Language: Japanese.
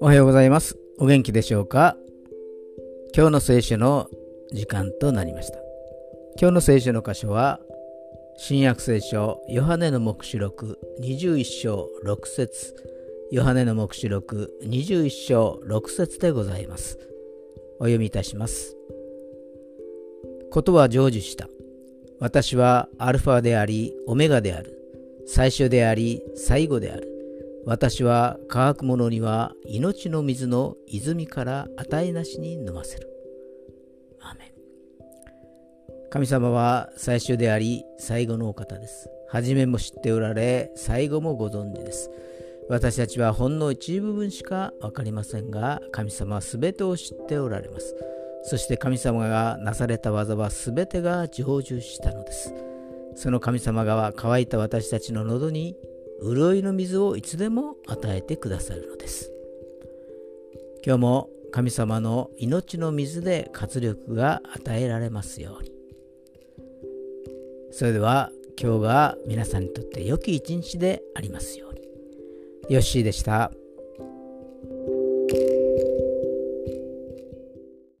おはようございます。お元気でしょうか？今日の聖書の時間となりました。今日の聖書の箇所は、新約聖書ヨハネの黙示録21章6節ヨハネの黙示録21章6節でございます。お読みいたします。ことは成就した。私はアルファであり、オメガである。最初であり、最後である。私は乾く者には命の水の泉から値なしに飲ませる。アメン神様は最初であり、最後のお方です。初めも知っておられ、最後もご存知です。私たちはほんの一部分しか分かりませんが、神様は全てを知っておられます。そして神様がなされた技は全てが成就したのです。その神様が乾いた私たちの喉に潤いの水をいつでも与えてくださるのです。今日も神様の命の水で活力が与えられますように。それでは今日が皆さんにとって良き一日でありますように。ヨッシーでした。